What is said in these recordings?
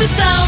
estão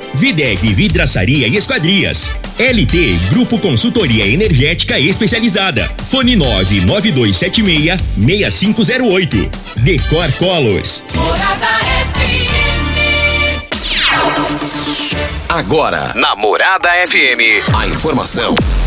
Videg Vidraçaria e Esquadrias. LT Grupo Consultoria Energética Especializada. Fone 99276 6508. Decor Colors. Morada FM. Agora, na Morada FM, a informação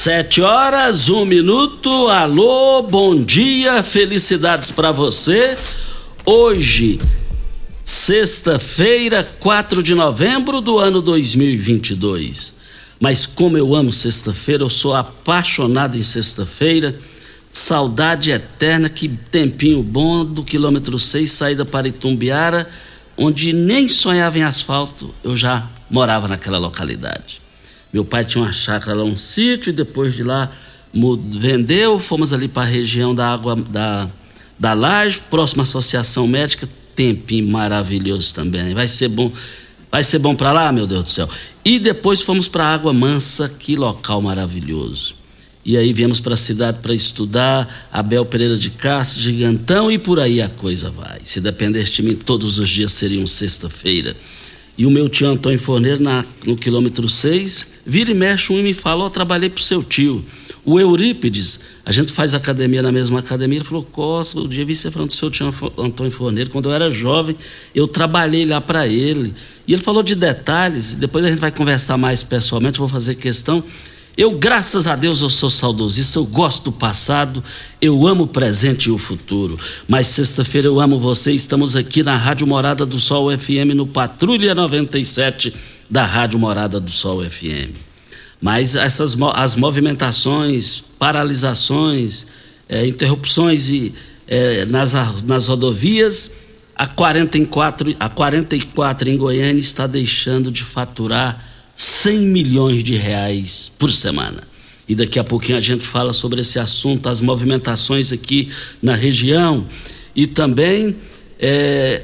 Sete horas, um minuto. Alô, bom dia, felicidades para você. Hoje, sexta-feira, 4 de novembro do ano 2022. Mas como eu amo sexta-feira, eu sou apaixonado em sexta-feira. Saudade eterna, que tempinho bom do quilômetro 6, saída para Itumbiara, onde nem sonhava em asfalto, eu já morava naquela localidade. Meu pai tinha uma chácara lá, um sítio, e depois de lá vendeu, fomos ali para a região da água da, da Laje, próxima associação médica, tempinho maravilhoso também. Vai ser bom, vai ser bom para lá, meu Deus do céu. E depois fomos para Água Mansa, que local maravilhoso. E aí viemos para a cidade para estudar, Abel Pereira de Castro, Gigantão, e por aí a coisa vai. Se dependesse de mim, todos os dias seriam sexta-feira. E o meu tio Antônio Forneiro, na- no quilômetro 6, vira e mexe um e me fala: Ó, trabalhei pro seu tio. O Eurípides, a gente faz academia na mesma academia, ele falou: Costa, o dia vi você falando do seu tio Antônio Forneiro. Quando eu era jovem, eu trabalhei lá para ele. E ele falou de detalhes, depois a gente vai conversar mais pessoalmente, vou fazer questão. Eu, graças a Deus, eu sou saudosista, eu gosto do passado, eu amo o presente e o futuro. Mas sexta-feira eu amo você, estamos aqui na Rádio Morada do Sol FM, no Patrulha 97 da Rádio Morada do Sol FM. Mas essas as movimentações, paralisações, eh, interrupções e, eh, nas, nas rodovias, a 44, a 44 em Goiânia está deixando de faturar 100 milhões de reais por semana. E daqui a pouquinho a gente fala sobre esse assunto, as movimentações aqui na região. E também é,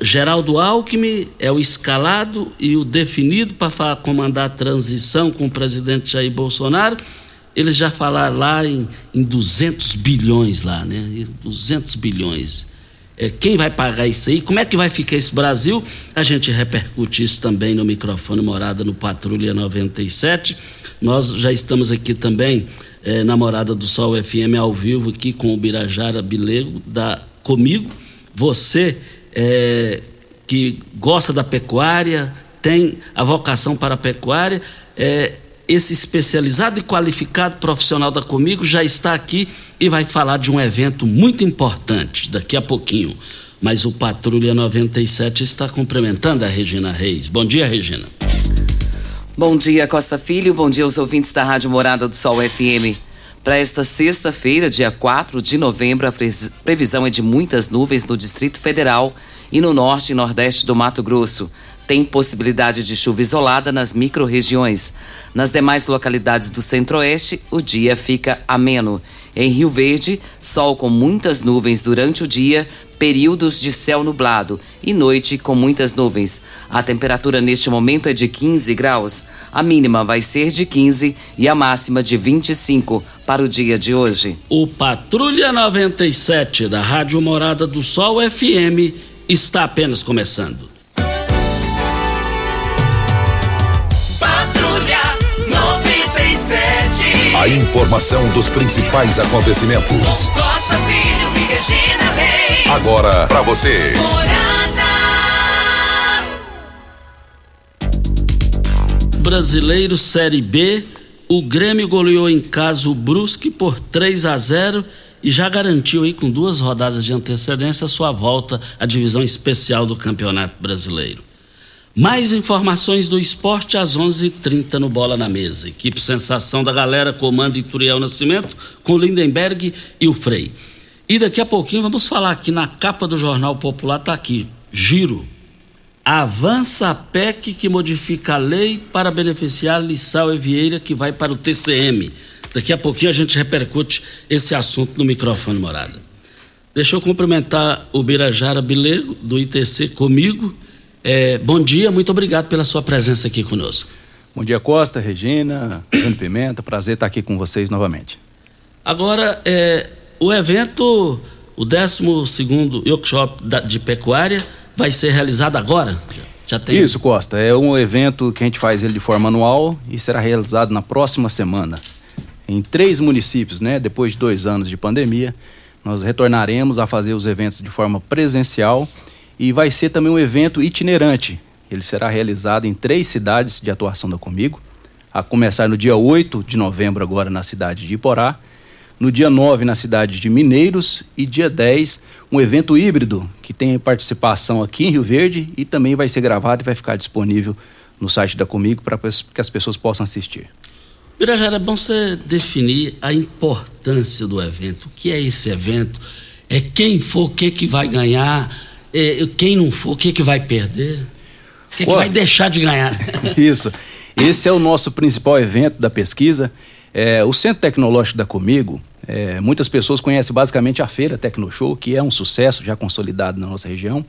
Geraldo Alckmin é o escalado e o definido para comandar a transição com o presidente Jair Bolsonaro. Eles já falaram lá em, em 200 bilhões lá, né? E 200 bilhões. É, quem vai pagar isso aí? Como é que vai ficar esse Brasil? A gente repercute isso também no microfone Morada no Patrulha 97. Nós já estamos aqui também é, na Morada do Sol FM ao vivo aqui com o Birajara Bilego da comigo. Você é, que gosta da pecuária, tem a vocação para a pecuária, é, esse especializado e qualificado profissional da Comigo já está aqui e vai falar de um evento muito importante daqui a pouquinho. Mas o Patrulha 97 está cumprimentando a Regina Reis. Bom dia, Regina. Bom dia, Costa Filho. Bom dia aos ouvintes da Rádio Morada do Sol FM. Para esta sexta-feira, dia 4 de novembro, a previsão é de muitas nuvens no Distrito Federal e no norte e nordeste do Mato Grosso. Tem possibilidade de chuva isolada nas microrregiões. Nas demais localidades do centro-oeste, o dia fica ameno. Em Rio Verde, sol com muitas nuvens durante o dia, períodos de céu nublado e noite com muitas nuvens. A temperatura neste momento é de 15 graus. A mínima vai ser de 15 e a máxima de 25 para o dia de hoje. O Patrulha 97 da Rádio Morada do Sol FM está apenas começando. A informação dos principais acontecimentos. Costa Filho e Regina. Agora para você. Brasileiro Série B, o Grêmio goleou em casa o Brusque por 3 a 0 e já garantiu aí com duas rodadas de antecedência sua volta à divisão especial do Campeonato Brasileiro. Mais informações do esporte às 11:30 h 30 no Bola na Mesa. Equipe Sensação da Galera, comando Ituriel Nascimento, com Lindenberg e o Frei. E daqui a pouquinho vamos falar aqui na capa do Jornal Popular, tá aqui, giro. Avança a PEC que modifica a lei para beneficiar Lissau e Vieira, que vai para o TCM. Daqui a pouquinho a gente repercute esse assunto no microfone morada. Deixa eu cumprimentar o Birajara Bilego, do ITC, comigo é, bom dia, muito obrigado pela sua presença aqui conosco. Bom dia, Costa, Regina, Bruno Pimenta, prazer estar aqui com vocês novamente. Agora, é, o evento, o 12 workshop de pecuária, vai ser realizado agora? Já tem... Isso, Costa, é um evento que a gente faz ele de forma anual e será realizado na próxima semana. Em três municípios, né? Depois de dois anos de pandemia, nós retornaremos a fazer os eventos de forma presencial e vai ser também um evento itinerante. Ele será realizado em três cidades de atuação da Comigo, a começar no dia 8 de novembro, agora na cidade de Iporá, no dia 9 na cidade de Mineiros e dia 10 um evento híbrido que tem participação aqui em Rio Verde e também vai ser gravado e vai ficar disponível no site da Comigo para que as pessoas possam assistir. Birajara, é bom você definir a importância do evento. O que é esse evento? É quem for, o que, que vai ganhar? é, quem não for, o que, que vai perder? O que, que vai deixar de ganhar? Isso. Esse é o nosso principal evento da pesquisa. É, o Centro Tecnológico da Comigo, é, muitas pessoas conhecem basicamente a Feira Tecnoshow, que é um sucesso já consolidado na nossa região.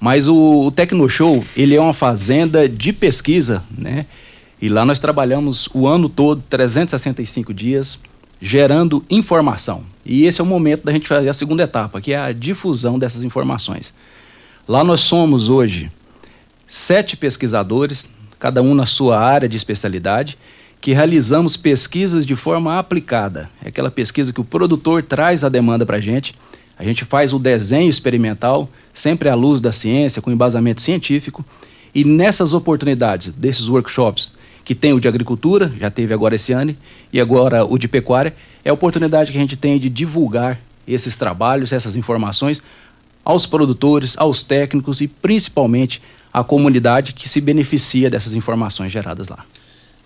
Mas o, o Tecnoshow, ele é uma fazenda de pesquisa, né? E lá nós trabalhamos o ano todo, 365 dias, gerando informação. E esse é o momento da gente fazer a segunda etapa, que é a difusão dessas informações. Lá nós somos hoje sete pesquisadores, cada um na sua área de especialidade, que realizamos pesquisas de forma aplicada. É aquela pesquisa que o produtor traz a demanda para a gente. A gente faz o desenho experimental, sempre à luz da ciência, com embasamento científico. E nessas oportunidades, desses workshops, que tem o de agricultura, já teve agora esse ano, e agora o de pecuária, é a oportunidade que a gente tem de divulgar esses trabalhos, essas informações aos produtores, aos técnicos e principalmente à comunidade que se beneficia dessas informações geradas lá.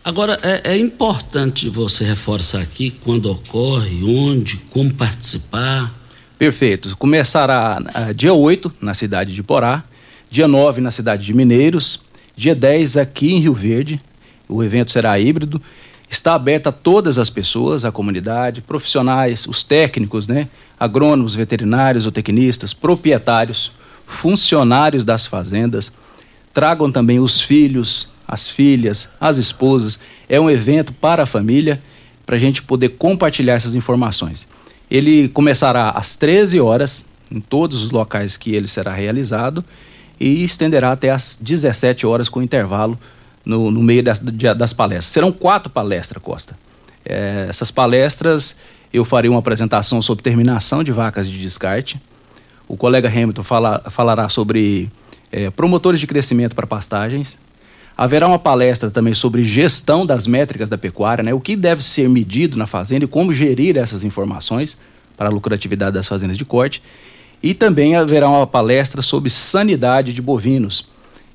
Agora, é, é importante você reforçar aqui quando ocorre, onde, como participar. Perfeito. Começará uh, dia 8 na cidade de Porá, dia 9 na cidade de Mineiros, dia 10 aqui em Rio Verde, o evento será híbrido, está aberto a todas as pessoas, a comunidade, profissionais, os técnicos, né? agrônomos, veterinários, tecnistas, proprietários, funcionários das fazendas. Tragam também os filhos, as filhas, as esposas. É um evento para a família, para a gente poder compartilhar essas informações. Ele começará às 13 horas, em todos os locais que ele será realizado, e estenderá até às 17 horas com intervalo no, no meio das, das palestras. Serão quatro palestras, Costa. É, essas palestras eu farei uma apresentação sobre terminação de vacas de descarte. O colega Hamilton fala, falará sobre é, promotores de crescimento para pastagens. Haverá uma palestra também sobre gestão das métricas da pecuária, né? o que deve ser medido na fazenda e como gerir essas informações para a lucratividade das fazendas de corte. E também haverá uma palestra sobre sanidade de bovinos,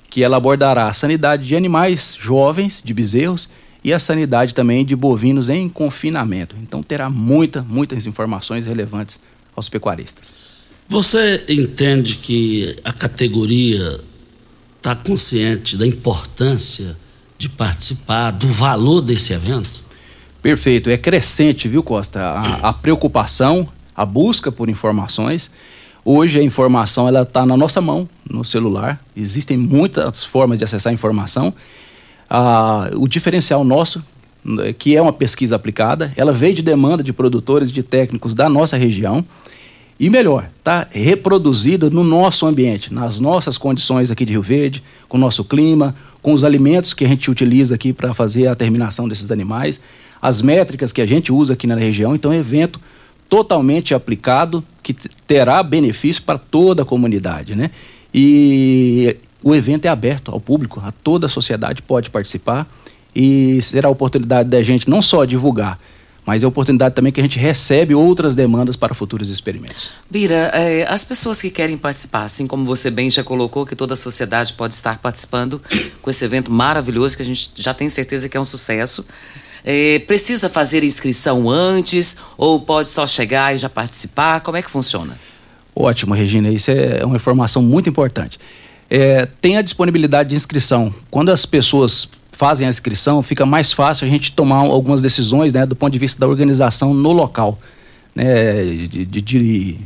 que ela abordará a sanidade de animais jovens, de bezerros, e a sanidade também de bovinos em confinamento. Então terá muita, muitas informações relevantes aos pecuaristas. Você entende que a categoria está consciente da importância de participar, do valor desse evento? Perfeito, é crescente, viu, Costa? A, a preocupação, a busca por informações. Hoje a informação ela está na nossa mão, no celular. Existem muitas formas de acessar a informação. Ah, o diferencial nosso, que é uma pesquisa aplicada, ela veio de demanda de produtores, de técnicos da nossa região. E melhor, está reproduzida no nosso ambiente, nas nossas condições aqui de Rio Verde, com o nosso clima, com os alimentos que a gente utiliza aqui para fazer a terminação desses animais, as métricas que a gente usa aqui na região. Então, é um evento totalmente aplicado que terá benefício para toda a comunidade, né? E o evento é aberto ao público, a toda a sociedade pode participar e será a oportunidade da gente não só divulgar, mas é a oportunidade também que a gente recebe outras demandas para futuros experimentos. Bira, é, as pessoas que querem participar, assim como você bem já colocou, que toda a sociedade pode estar participando com esse evento maravilhoso, que a gente já tem certeza que é um sucesso. É, precisa fazer inscrição antes ou pode só chegar e já participar? Como é que funciona? Ótimo, Regina, isso é uma informação muito importante. É, tem a disponibilidade de inscrição. Quando as pessoas fazem a inscrição, fica mais fácil a gente tomar algumas decisões né, do ponto de vista da organização no local. Né, de, de, de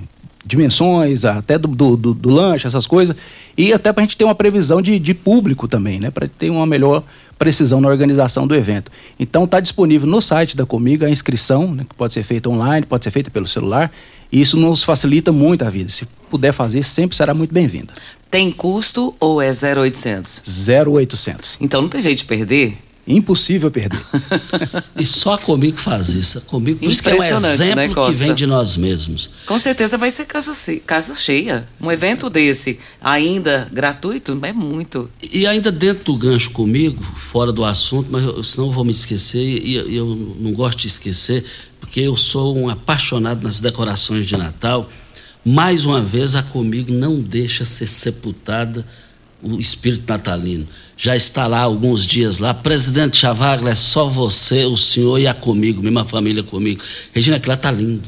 dimensões, até do, do, do, do, lanche, essas coisas, e até para a gente ter uma previsão de, de público também, né, para ter uma melhor precisão na organização do evento. Então está disponível no site da Comigo a inscrição, né, que pode ser feita online, pode ser feita pelo celular, e isso nos facilita muito a vida. Se puder fazer, sempre será muito bem-vinda. Tem custo ou é 0800? 0800. Então não tem jeito de perder? Impossível perder. e só comigo faz isso. Comigo, por isso que é um exemplo né, que vem de nós mesmos. Com certeza vai ser casa, casa cheia. Um evento desse, ainda gratuito, é muito. E ainda dentro do gancho comigo, fora do assunto, mas eu, senão eu vou me esquecer, e eu, eu não gosto de esquecer, porque eu sou um apaixonado nas decorações de Natal mais uma vez a comigo não deixa ser sepultada o espírito natalino. Já está lá alguns dias lá. Presidente Chavagla, é só você, o senhor e a comigo, mesma família comigo. Regina, aquilo lá tá lindo.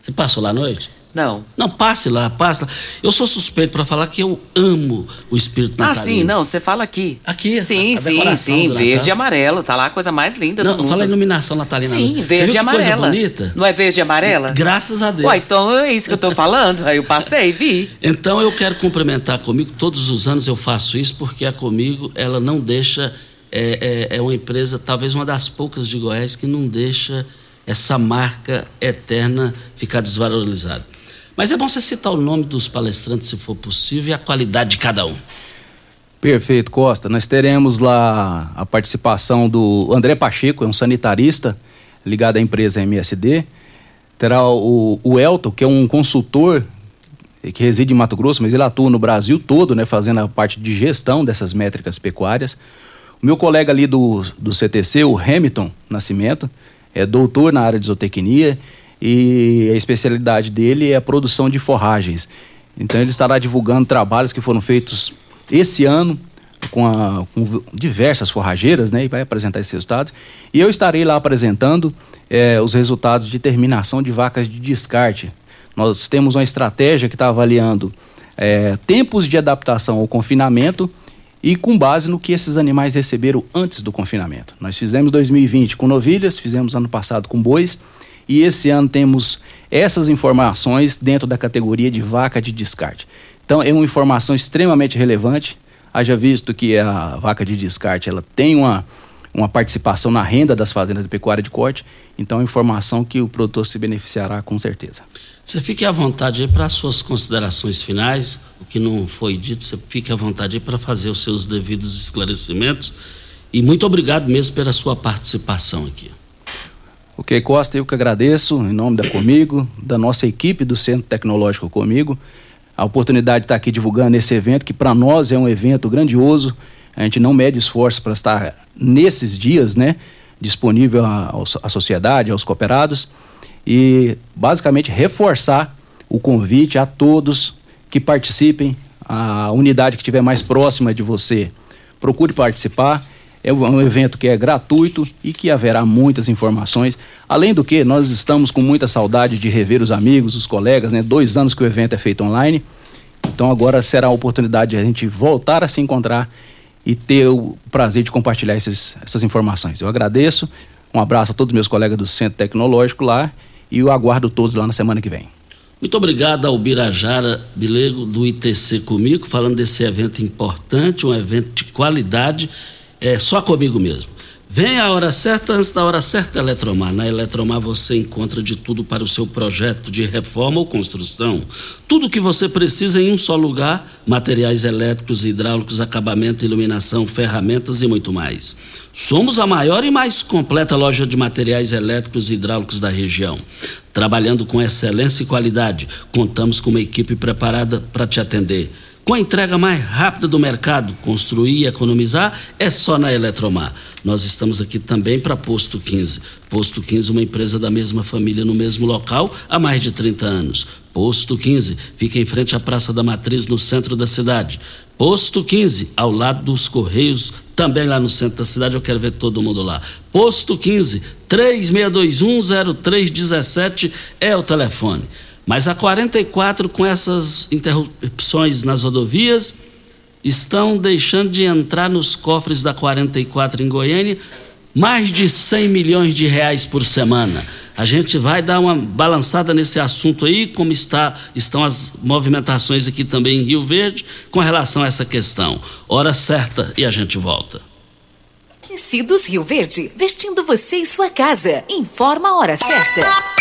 Você passou lá à noite? Não. Não, passe lá, passe lá. Eu sou suspeito para falar que eu amo o espírito natalino. Ah, sim, não, você fala aqui. Aqui, Sim, a, a sim, sim, verde e amarelo, tá lá a coisa mais linda não, do mundo. fala iluminação natalina. Sim, verde e amarela. bonita? Não é verde e amarela? Graças a Deus. Ué, então é isso que eu tô falando. Aí eu passei, vi. Então eu quero cumprimentar comigo, todos os anos eu faço isso, porque a comigo, ela não deixa, é, é, é uma empresa, talvez uma das poucas de Goiás, que não deixa essa marca eterna ficar desvalorizada. Mas é bom você citar o nome dos palestrantes, se for possível, e a qualidade de cada um. Perfeito, Costa. Nós teremos lá a participação do André Pacheco, é um sanitarista ligado à empresa MSD. Terá o, o Elton, que é um consultor que reside em Mato Grosso, mas ele atua no Brasil todo, né, fazendo a parte de gestão dessas métricas pecuárias. O meu colega ali do, do CTC, o Hamilton Nascimento, é doutor na área de zootecnia e a especialidade dele é a produção de forragens. Então ele estará divulgando trabalhos que foram feitos esse ano com, a, com diversas forrageiras, né, e vai apresentar esses resultados. E eu estarei lá apresentando é, os resultados de terminação de vacas de descarte. Nós temos uma estratégia que está avaliando é, tempos de adaptação ao confinamento e com base no que esses animais receberam antes do confinamento. Nós fizemos 2020 com novilhas, fizemos ano passado com bois e esse ano temos essas informações dentro da categoria de vaca de descarte. Então é uma informação extremamente relevante. Haja visto que a vaca de descarte ela tem uma, uma participação na renda das fazendas de pecuária de corte, então é informação que o produtor se beneficiará com certeza. Você fique à vontade aí para as suas considerações finais, o que não foi dito, você fique à vontade aí para fazer os seus devidos esclarecimentos. E muito obrigado mesmo pela sua participação aqui. Ok, Costa, eu que agradeço, em nome da Comigo, da nossa equipe do Centro Tecnológico Comigo, a oportunidade de estar aqui divulgando esse evento, que para nós é um evento grandioso. A gente não mede esforço para estar nesses dias, né? Disponível à, à sociedade, aos cooperados. E basicamente reforçar o convite a todos que participem, a unidade que estiver mais próxima de você, procure participar. É um evento que é gratuito e que haverá muitas informações. Além do que, nós estamos com muita saudade de rever os amigos, os colegas, né? Dois anos que o evento é feito online. Então agora será a oportunidade de a gente voltar a se encontrar e ter o prazer de compartilhar esses, essas informações. Eu agradeço, um abraço a todos os meus colegas do Centro Tecnológico lá e eu aguardo todos lá na semana que vem. Muito obrigado ao Birajara Bilego do ITC comigo, falando desse evento importante, um evento de qualidade, é só comigo mesmo. Vem a hora certa, antes da hora certa, Eletromar. Na Eletromar você encontra de tudo para o seu projeto de reforma ou construção. Tudo o que você precisa em um só lugar: materiais elétricos, hidráulicos, acabamento, iluminação, ferramentas e muito mais. Somos a maior e mais completa loja de materiais elétricos e hidráulicos da região. Trabalhando com excelência e qualidade, contamos com uma equipe preparada para te atender. Com a entrega mais rápida do mercado, construir e economizar é só na Eletromar. Nós estamos aqui também para Posto 15. Posto 15, uma empresa da mesma família no mesmo local há mais de 30 anos. Posto 15, fica em frente à Praça da Matriz, no centro da cidade. Posto 15, ao lado dos Correios, também lá no centro da cidade. Eu quero ver todo mundo lá. Posto 15, 36210317 é o telefone. Mas a 44, com essas interrupções nas rodovias, estão deixando de entrar nos cofres da 44 em Goiânia mais de 100 milhões de reais por semana. A gente vai dar uma balançada nesse assunto aí, como está, estão as movimentações aqui também em Rio Verde, com relação a essa questão. Hora certa e a gente volta. Tecidos Rio Verde, vestindo você e sua casa. Informa a hora certa.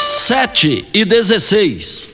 7 e 16.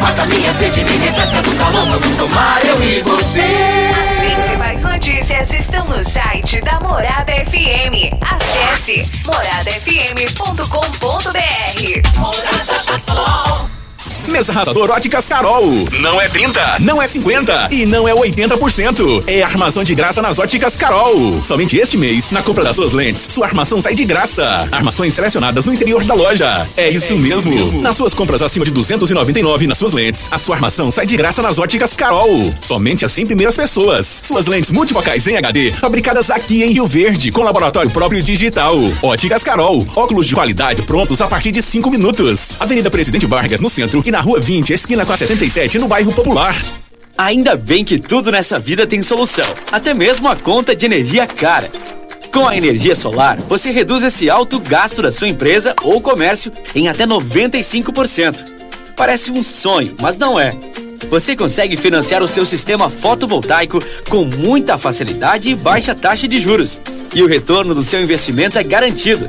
Mata minha sede, me refresca do calor. Vamos tomar eu e você. As principais notícias estão no site da Morada FM. Acesse moradafm.com.br. Morada do Sol. Mesa arrasador Óticas Carol. Não é 30, não é 50 e não é 80%. É armação de graça nas Óticas Carol. Somente este mês, na compra das suas lentes, sua armação sai de graça. Armações selecionadas no interior da loja. É isso, é mesmo. isso mesmo. Nas suas compras acima de 299 nas suas lentes, a sua armação sai de graça nas Óticas Carol. Somente as 100 primeiras pessoas. Suas lentes multifocais em HD, fabricadas aqui em Rio Verde, com laboratório próprio digital. Óticas Carol. Óculos de qualidade prontos a partir de 5 minutos. Avenida Presidente Vargas, no centro e na Rua 20, esquina com a 77, no bairro Popular. Ainda bem que tudo nessa vida tem solução, até mesmo a conta de energia cara. Com a energia solar, você reduz esse alto gasto da sua empresa ou comércio em até 95%. Parece um sonho, mas não é. Você consegue financiar o seu sistema fotovoltaico com muita facilidade e baixa taxa de juros. E o retorno do seu investimento é garantido.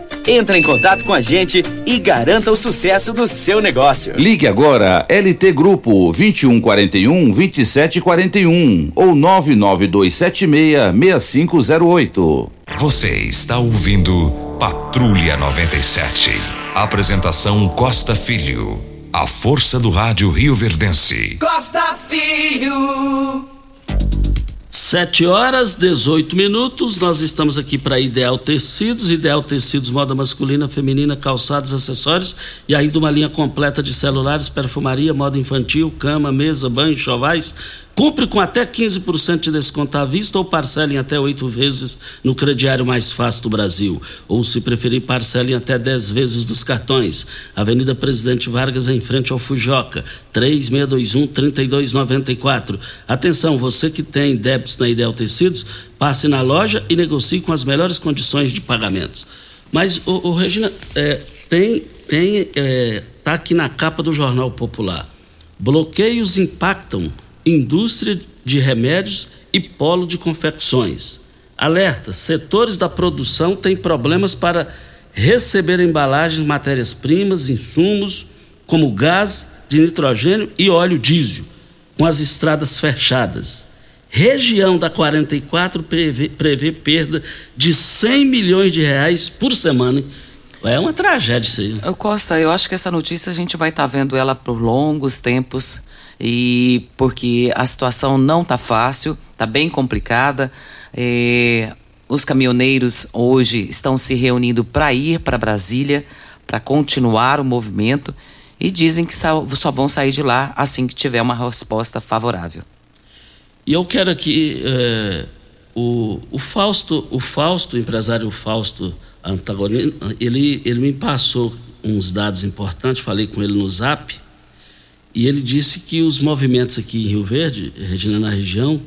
Entre em contato com a gente e garanta o sucesso do seu negócio. Ligue agora LT Grupo 2141 2741 ou 99276 6508. Você está ouvindo Patrulha 97. Apresentação Costa Filho. A força do rádio Rio Verdense. Costa Filho. Sete horas, 18 minutos. Nós estamos aqui para Ideal Tecidos, Ideal Tecidos, moda masculina, feminina, calçados, acessórios e ainda uma linha completa de celulares, perfumaria, moda infantil, cama, mesa, banho, chovais. Compre com até 15% de desconto à vista ou parcele em até oito vezes no crediário mais fácil do Brasil. Ou, se preferir, parcele em até 10 vezes dos cartões. Avenida Presidente Vargas, em frente ao Fujoca, 3621-3294. Atenção, você que tem débitos na Ideal Tecidos, passe na loja e negocie com as melhores condições de pagamento. Mas, o, o Regina, é, tem, tem, é, tá aqui na capa do Jornal Popular. Bloqueios impactam indústria de remédios e polo de confecções. Alerta: setores da produção têm problemas para receber embalagens, matérias-primas, insumos, como gás de nitrogênio e óleo diesel, com as estradas fechadas. Região da 44 prevê, prevê perda de 100 milhões de reais por semana. É uma tragédia isso aí. Costa, eu acho que essa notícia a gente vai estar tá vendo ela por longos tempos e porque a situação não está fácil, está bem complicada. É, os caminhoneiros hoje estão se reunindo para ir para Brasília, para continuar o movimento e dizem que só, vão sair de lá assim que tiver uma resposta favorável. E eu quero aqui é, o, o Fausto, o Fausto, o empresário Fausto Antagonino, ele, ele me passou uns dados importantes, falei com ele no Zap e ele disse que os movimentos aqui em Rio Verde, Regina, na região,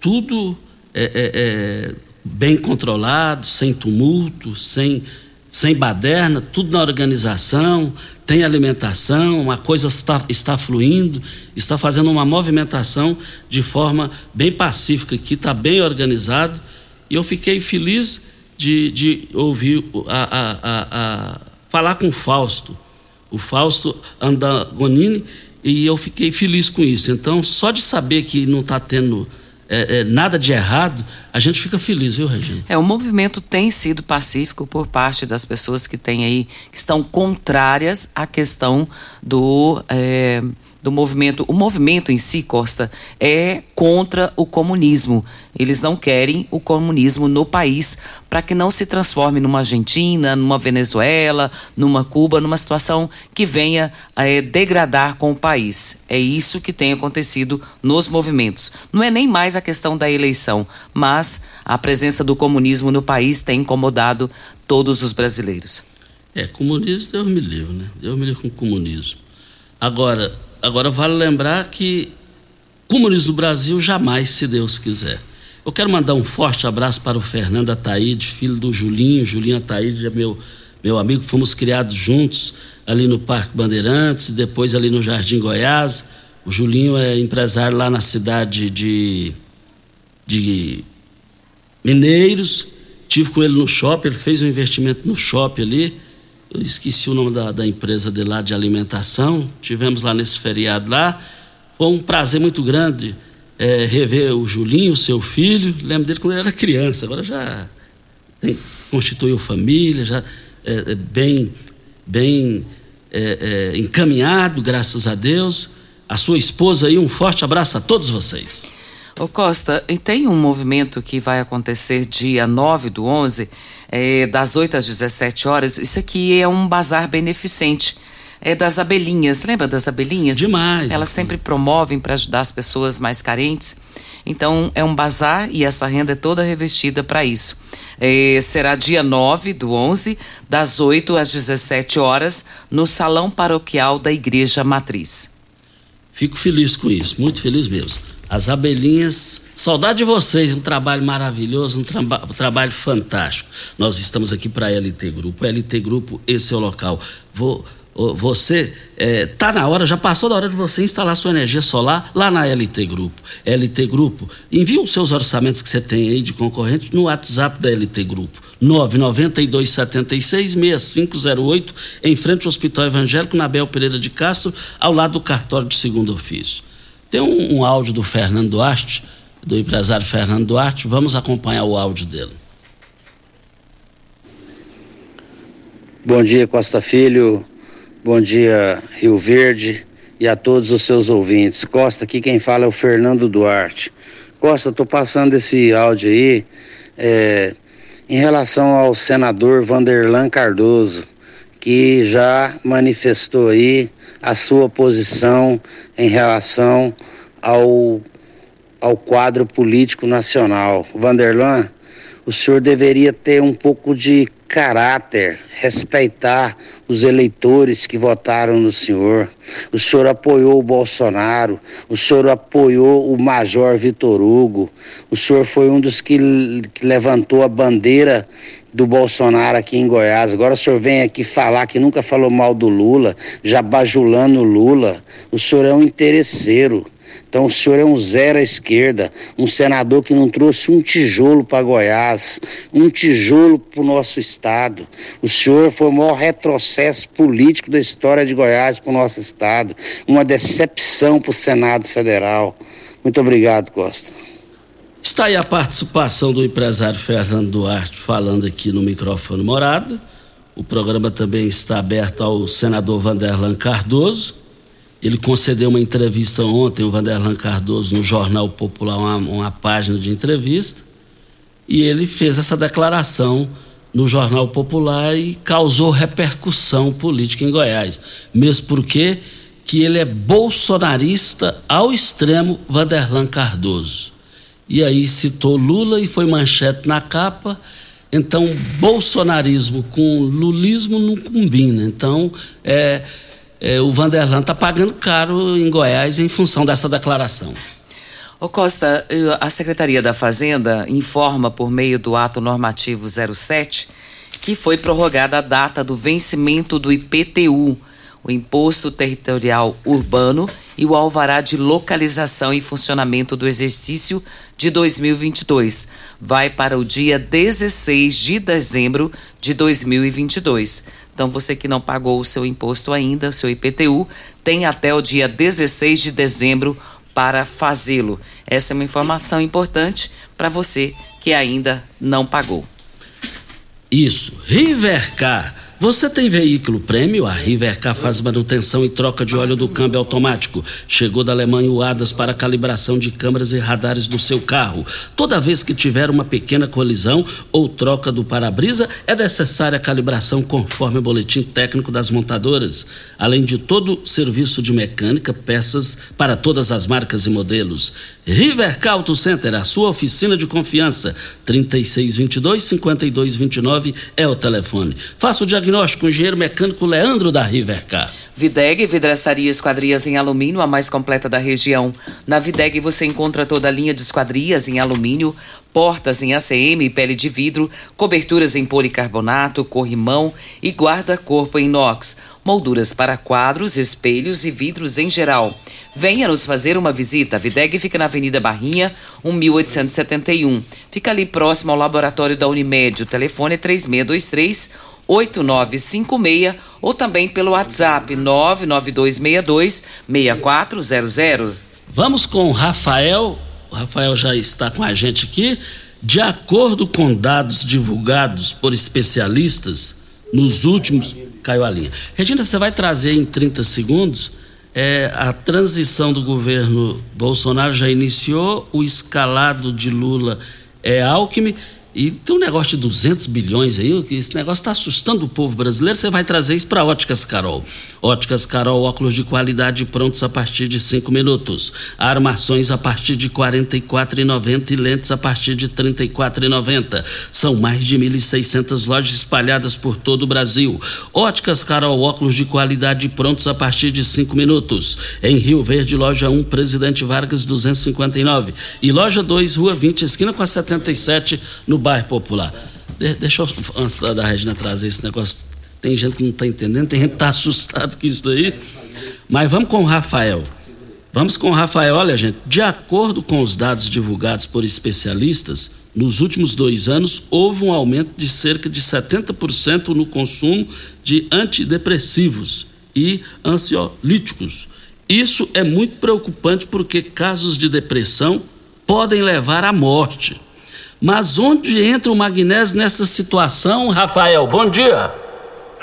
tudo é, é, é bem controlado, sem tumulto, sem, sem baderna, tudo na organização, tem alimentação, a coisa está, está fluindo, está fazendo uma movimentação de forma bem pacífica aqui, está bem organizado. E eu fiquei feliz de, de ouvir a, a, a, a falar com o Fausto, o Fausto Andagonini, e eu fiquei feliz com isso. Então, só de saber que não está tendo é, é, nada de errado, a gente fica feliz, viu, Regina? É, o movimento tem sido pacífico por parte das pessoas que têm aí, que estão contrárias à questão do. É do movimento, o movimento em si, Costa, é contra o comunismo. Eles não querem o comunismo no país para que não se transforme numa Argentina, numa Venezuela, numa Cuba, numa situação que venha é, degradar com o país. É isso que tem acontecido nos movimentos. Não é nem mais a questão da eleição, mas a presença do comunismo no país tem incomodado todos os brasileiros. É, comunismo, Deus me livre, né? Deus me livre com comunismo. Agora, Agora, vale lembrar que comunismo no Brasil jamais, se Deus quiser. Eu quero mandar um forte abraço para o Fernando Ataíde, filho do Julinho. Julinho Ataíde é meu, meu amigo, fomos criados juntos ali no Parque Bandeirantes, depois ali no Jardim Goiás. O Julinho é empresário lá na cidade de, de Mineiros. Tive com ele no shopping, ele fez um investimento no shopping ali eu esqueci o nome da, da empresa de lá de alimentação. Tivemos lá nesse feriado lá. Foi um prazer muito grande é, rever o Julinho, seu filho. Lembro dele quando ele era criança. Agora já tem, constituiu família, já é, é bem, bem é, é, encaminhado, graças a Deus. A sua esposa aí, um forte abraço a todos vocês. Ô Costa, e tem um movimento que vai acontecer dia 9 do 11 é, das 8 às 17 horas. Isso aqui é um bazar beneficente. É das abelhinhas. Lembra das abelhinhas? Demais. Elas sempre promovem para ajudar as pessoas mais carentes. Então, é um bazar e essa renda é toda revestida para isso. É, será dia 9 do 11, das 8 às 17 horas, no Salão Paroquial da Igreja Matriz. Fico feliz com isso, muito feliz mesmo. As abelhinhas, saudade de vocês, um trabalho maravilhoso, um, traba um trabalho fantástico. Nós estamos aqui para a LT Grupo. LT Grupo, esse é o local. Vou você está é, na hora, já passou da hora de você instalar sua energia solar lá na LT Grupo. LT Grupo, envie os seus orçamentos que você tem aí de concorrente no WhatsApp da LT Grupo. 992766508, em frente ao Hospital Evangélico, na Bel Pereira de Castro, ao lado do cartório de segundo ofício. Tem um, um áudio do Fernando Duarte, do empresário Fernando Duarte, vamos acompanhar o áudio dele. Bom dia, Costa Filho. Bom dia, Rio Verde e a todos os seus ouvintes. Costa, aqui quem fala é o Fernando Duarte. Costa, tô passando esse áudio aí é, em relação ao senador Vanderlan Cardoso, que já manifestou aí a sua posição em relação ao, ao quadro político nacional. Vanderlan, o senhor deveria ter um pouco de caráter, respeitar os eleitores que votaram no senhor. O senhor apoiou o Bolsonaro, o senhor apoiou o Major Vitor Hugo, o senhor foi um dos que, que levantou a bandeira do Bolsonaro aqui em Goiás. Agora o senhor vem aqui falar que nunca falou mal do Lula, já bajulando o Lula. O senhor é um interesseiro. Então o senhor é um zero à esquerda, um senador que não trouxe um tijolo para Goiás, um tijolo para o nosso estado. O senhor foi o maior retrocesso político da história de Goiás para o nosso estado, uma decepção para o Senado Federal. Muito obrigado, Costa. Está aí a participação do empresário Fernando Duarte falando aqui no microfone morada. O programa também está aberto ao senador Vanderlan Cardoso ele concedeu uma entrevista ontem, o Vanderlan Cardoso, no Jornal Popular, uma, uma página de entrevista, e ele fez essa declaração no Jornal Popular e causou repercussão política em Goiás. Mesmo porque que ele é bolsonarista ao extremo Vanderlan Cardoso. E aí citou Lula e foi manchete na capa. Então, bolsonarismo com lulismo não combina. Então, é, é, o Vanderlan está pagando caro em Goiás em função dessa declaração. Ô Costa, a Secretaria da Fazenda informa por meio do ato normativo 07 que foi prorrogada a data do vencimento do IPTU, o Imposto Territorial Urbano, e o alvará de localização e funcionamento do exercício de 2022. Vai para o dia 16 de dezembro de 2022. Então, você que não pagou o seu imposto ainda, o seu IPTU, tem até o dia 16 de dezembro para fazê-lo. Essa é uma informação importante para você que ainda não pagou. Isso. Rivercar você tem veículo prêmio? A Rivercar faz manutenção e troca de óleo do câmbio automático. Chegou da Alemanha o ADAS para calibração de câmeras e radares do seu carro. Toda vez que tiver uma pequena colisão ou troca do para-brisa, é necessária a calibração conforme o boletim técnico das montadoras. Além de todo serviço de mecânica, peças para todas as marcas e modelos. Rivercar Auto Center, a sua oficina de confiança. 3622-5229 é o telefone. Faça o diagnóstico com o engenheiro mecânico Leandro da Rivercar. Videg, vidraçaria esquadrias em alumínio, a mais completa da região. Na Videg você encontra toda a linha de esquadrias em alumínio, portas em ACM e pele de vidro, coberturas em policarbonato, corrimão e guarda-corpo em inox, molduras para quadros, espelhos e vidros em geral. Venha nos fazer uma visita. A Videg fica na Avenida Barrinha, 1871. Fica ali próximo ao laboratório da Unimed. O telefone é 3623 8956 ou também pelo WhatsApp 99262 6400. Vamos com o Rafael. O Rafael já está com a gente aqui. De acordo com dados divulgados por especialistas, nos últimos. Caiu a linha. Regina, você vai trazer em 30 segundos. É, a transição do governo Bolsonaro já iniciou, o escalado de Lula é Alckmin e tem um negócio de 200 bilhões aí, que esse negócio está assustando o povo brasileiro. Você vai trazer isso para Óticas Carol. Óticas Carol, óculos de qualidade prontos a partir de 5 minutos. Armações a partir de R$ 44,90 e lentes a partir de R$ 34,90. São mais de 1.600 lojas espalhadas por todo o Brasil. Óticas Carol, óculos de qualidade prontos a partir de 5 minutos. Em Rio Verde, loja 1, Presidente Vargas 259. E loja 2, Rua 20, esquina com a 77, no bairro popular. De, deixa eu, antes da Regina trazer esse negócio, tem gente que não está entendendo, tem gente que está assustado com isso daí. Mas vamos com o Rafael. Vamos com o Rafael. Olha, gente, de acordo com os dados divulgados por especialistas, nos últimos dois anos houve um aumento de cerca de 70% no consumo de antidepressivos e ansiolíticos. Isso é muito preocupante porque casos de depressão podem levar à morte. Mas onde entra o magnésio nessa situação, Rafael? Bom dia.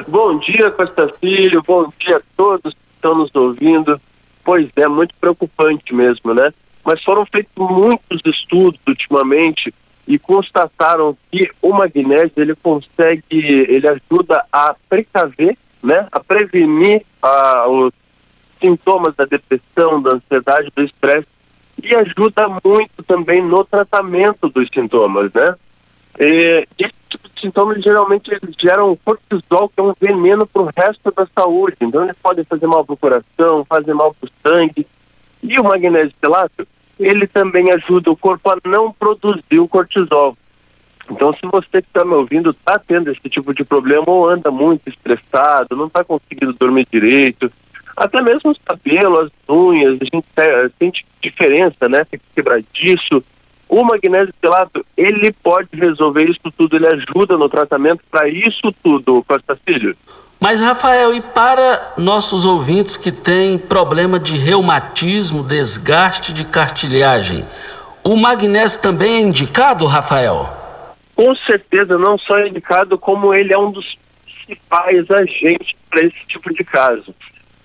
Bom dia, Costa Filho. Bom dia a todos que estão nos ouvindo. Pois é, muito preocupante mesmo, né? mas foram feitos muitos estudos ultimamente e constataram que o magnésio ele consegue, ele ajuda a precaver, né, a prevenir a, os sintomas da depressão, da ansiedade, do estresse e ajuda muito também no tratamento dos sintomas, né? E, esse tipo de sintomas geralmente geram cortisol, que é um veneno para o resto da saúde. Então eles podem fazer mal para o coração, fazer mal para o sangue. E o magnésio quelato, ele também ajuda o corpo a não produzir o cortisol. Então, se você que está me ouvindo está tendo esse tipo de problema ou anda muito estressado, não está conseguindo dormir direito, até mesmo os cabelos, as unhas, a gente sente diferença, né? Fica quebradiço. O magnésio quelato, ele pode resolver isso tudo, ele ajuda no tratamento para isso tudo, Costa Filho. Mas, Rafael, e para nossos ouvintes que têm problema de reumatismo, desgaste de cartilhagem, o magnésio também é indicado, Rafael? Com certeza, não só é indicado, como ele é um dos principais agentes para esse tipo de caso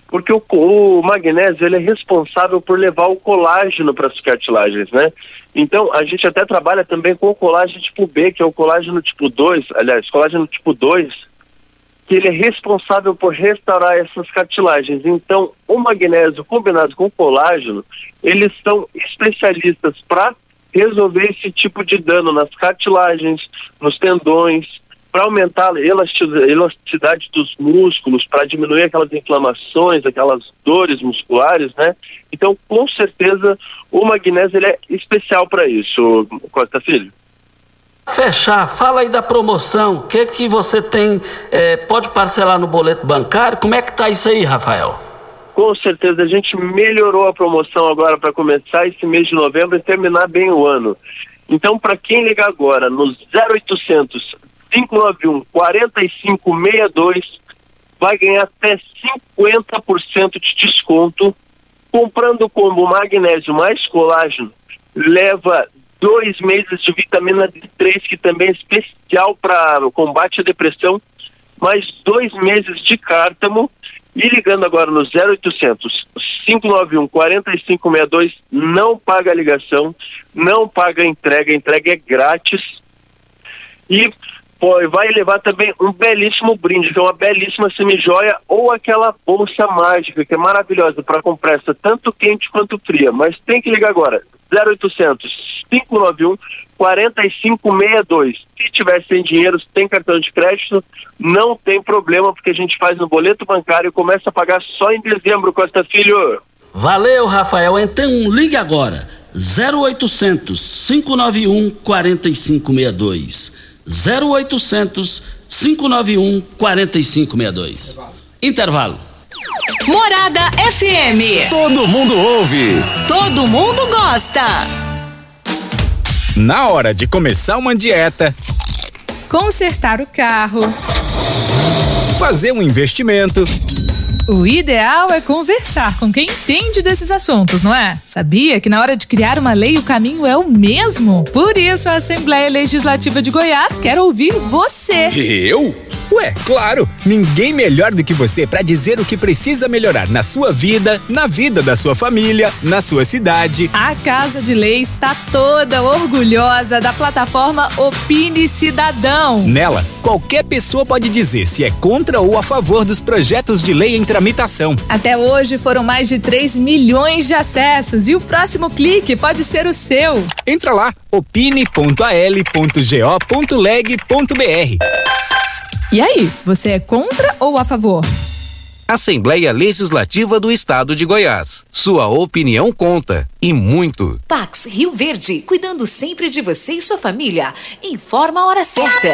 porque o, o, magnésio ele é responsável por levar o colágeno para as cartilagens, né? Então, a gente até trabalha também com o colágeno tipo B, que é o colágeno tipo 2, aliás, colágeno tipo 2, que ele é responsável por restaurar essas cartilagens. Então, o magnésio combinado com o colágeno, eles são especialistas para resolver esse tipo de dano nas cartilagens, nos tendões, para aumentar a elasticidade dos músculos, para diminuir aquelas inflamações, aquelas dores musculares, né? Então, com certeza, o magnésio ele é especial para isso, Costa Filho. Fechar, fala aí da promoção, o que que você tem, é, pode parcelar no boleto bancário, como é que tá isso aí, Rafael? Com certeza, a gente melhorou a promoção agora para começar esse mês de novembro e terminar bem o ano. Então, para quem ligar agora no 0800 591 4562 vai ganhar até 50% de desconto. Comprando combo magnésio mais colágeno, leva dois meses de vitamina D3, que também é especial para combate à depressão, mais dois meses de cártamo. E ligando agora no 0800 591 4562, não paga a ligação, não paga a entrega, a entrega é grátis. E vai levar também um belíssimo brinde, que é uma belíssima semijoia ou aquela bolsa mágica, que é maravilhosa para compressa tanto quente quanto fria. Mas tem que ligar agora, 0800 591 4562. Se tiver sem dinheiro, se tem cartão de crédito, não tem problema, porque a gente faz no boleto bancário e começa a pagar só em dezembro, Costa Filho. Valeu, Rafael. Então ligue agora. 0800 591 4562. 0800 591 4562. Intervalo. Morada FM. Todo mundo ouve. Todo mundo gosta. Na hora de começar uma dieta, consertar o carro, fazer um investimento. O ideal é conversar com quem entende desses assuntos, não é? Sabia que na hora de criar uma lei o caminho é o mesmo? Por isso a Assembleia Legislativa de Goiás quer ouvir você. Eu? Ué, claro! Ninguém melhor do que você para dizer o que precisa melhorar na sua vida, na vida da sua família, na sua cidade. A Casa de Lei está toda orgulhosa da plataforma Opine Cidadão. Nela, qualquer pessoa pode dizer se é contra ou a favor dos projetos de lei em tramitação. Até hoje foram mais de 3 milhões de acessos e o próximo clique pode ser o seu. Entra lá, opine.al.go.leg.br. E aí, você é contra ou a favor? Assembleia Legislativa do Estado de Goiás. Sua opinião conta e muito. Pax Rio Verde, cuidando sempre de você e sua família. Informa a hora certa.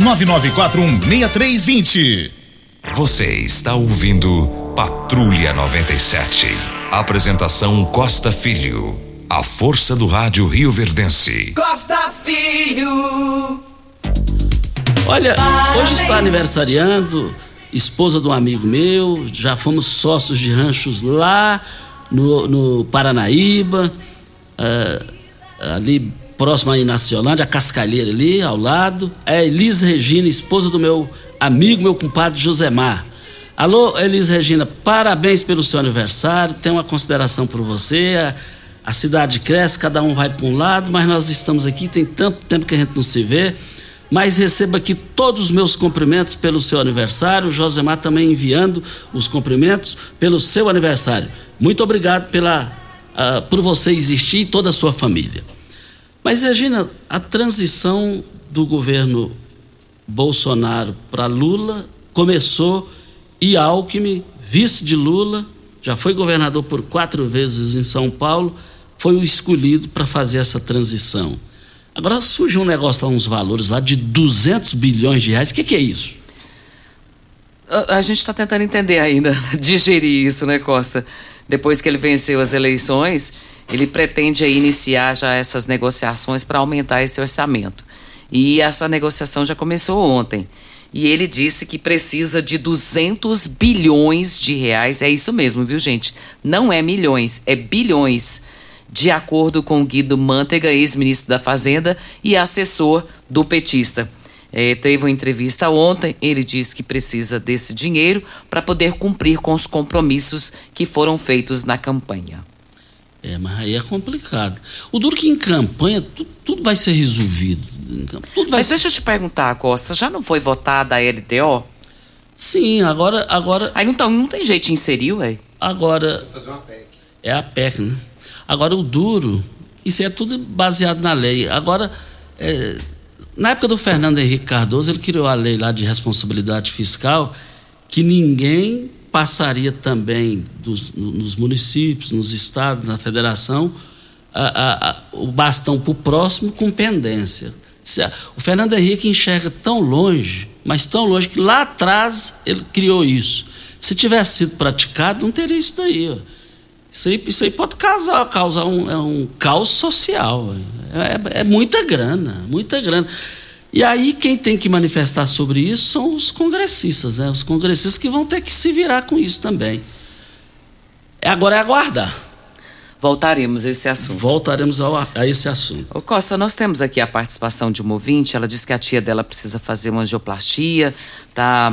99416320. Você está ouvindo Patrulha 97. Apresentação Costa Filho. A força do rádio Rio Verdense. Costa Filho. Olha, hoje está aniversariando esposa de um amigo meu, já fomos sócios de ranchos lá no, no Paranaíba, uh, ali próximo aí na Ciolândia, a Cascalheira ali, ao lado. É Elis Regina, esposa do meu amigo, meu compadre Josemar. Alô, Elis Regina, parabéns pelo seu aniversário, tenho uma consideração por você. A, a cidade cresce, cada um vai para um lado, mas nós estamos aqui, tem tanto tempo que a gente não se vê. Mas receba aqui todos os meus cumprimentos pelo seu aniversário. Josemar também enviando os cumprimentos pelo seu aniversário. Muito obrigado pela, uh, por você existir e toda a sua família. Mas, Regina, a transição do governo Bolsonaro para Lula começou e Alckmin, vice de Lula, já foi governador por quatro vezes em São Paulo, foi o escolhido para fazer essa transição. Agora surge um negócio lá, uns valores lá de 200 bilhões de reais. O que, que é isso? A, a gente está tentando entender ainda, digerir isso, né, Costa? Depois que ele venceu as eleições, ele pretende iniciar já essas negociações para aumentar esse orçamento. E essa negociação já começou ontem. E ele disse que precisa de 200 bilhões de reais. É isso mesmo, viu, gente? Não é milhões, é bilhões. De acordo com Guido Mantega, ex-ministro da Fazenda e assessor do petista. É, teve uma entrevista ontem, ele disse que precisa desse dinheiro para poder cumprir com os compromissos que foram feitos na campanha. É, mas aí é complicado. O duro que em campanha tudo, tudo vai ser resolvido. Tudo vai mas ser... deixa eu te perguntar, Costa, já não foi votada a LTO? Sim, agora. agora... Aí então não tem jeito de inserir, ué. Agora. Fazer uma PEC. É a PEC, né? Agora o duro, isso é tudo baseado na lei. Agora, é, na época do Fernando Henrique Cardoso, ele criou a lei lá de responsabilidade fiscal que ninguém passaria também dos, nos municípios, nos estados, na federação, a, a, a, o bastão para o próximo com pendência. O Fernando Henrique enxerga tão longe, mas tão longe, que lá atrás ele criou isso. Se tivesse sido praticado, não teria isso daí. Ó. Isso, aí isso aí pode causar, causar um, é um caos social. É, é, é muita grana, muita grana. E aí quem tem que manifestar sobre isso são os congressistas, né? Os congressistas que vão ter que se virar com isso também. Agora é aguardar. Voltaremos a esse assunto. Voltaremos ao, a esse assunto. Ô Costa, nós temos aqui a participação de uma ouvinte. Ela disse que a tia dela precisa fazer uma angioplastia, tá